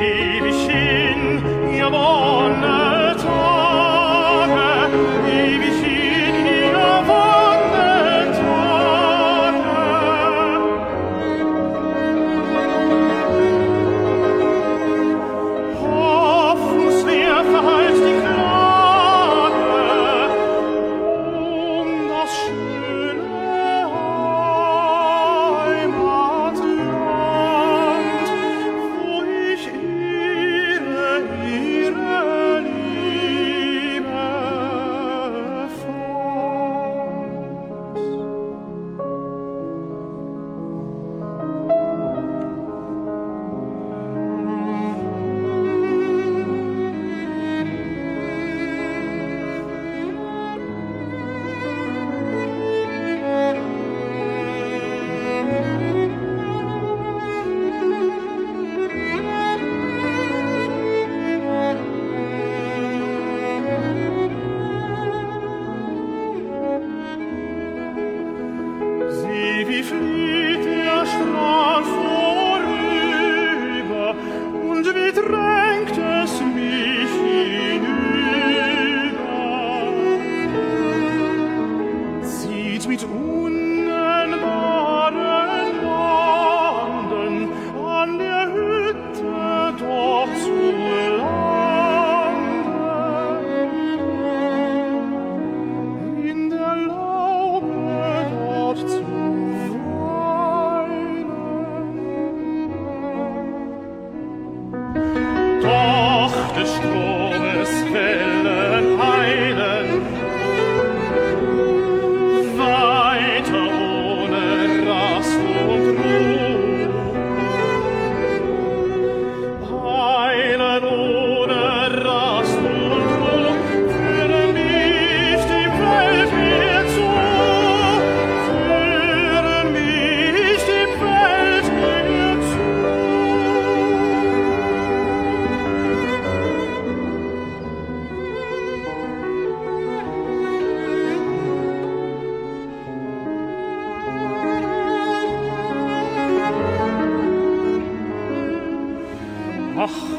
Ewig hin, ihr wonne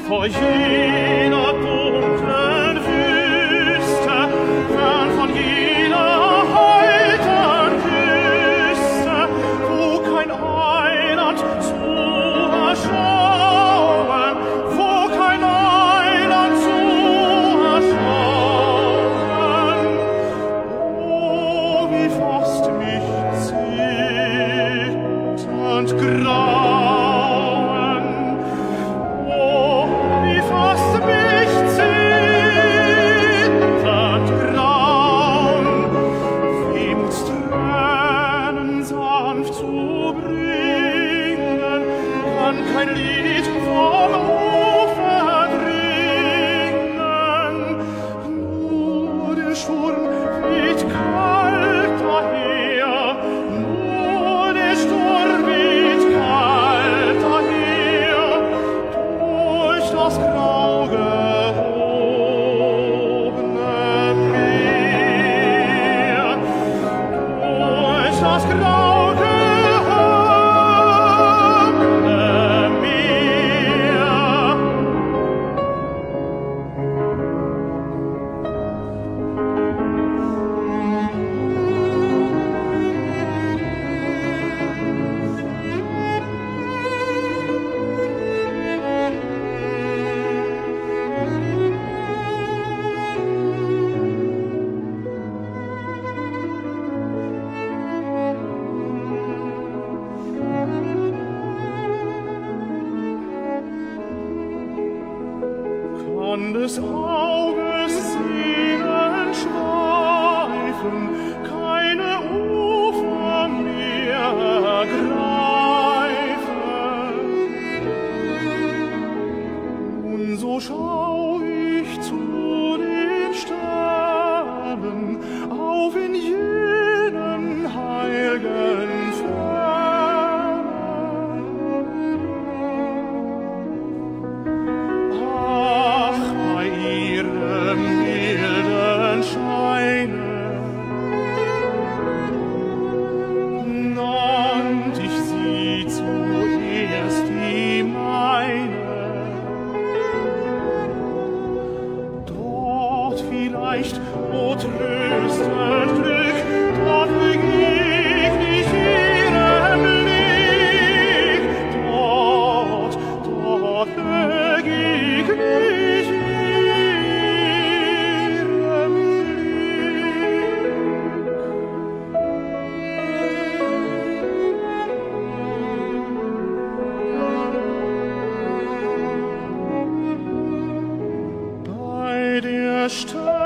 我与那东征 Landes auf. Stern.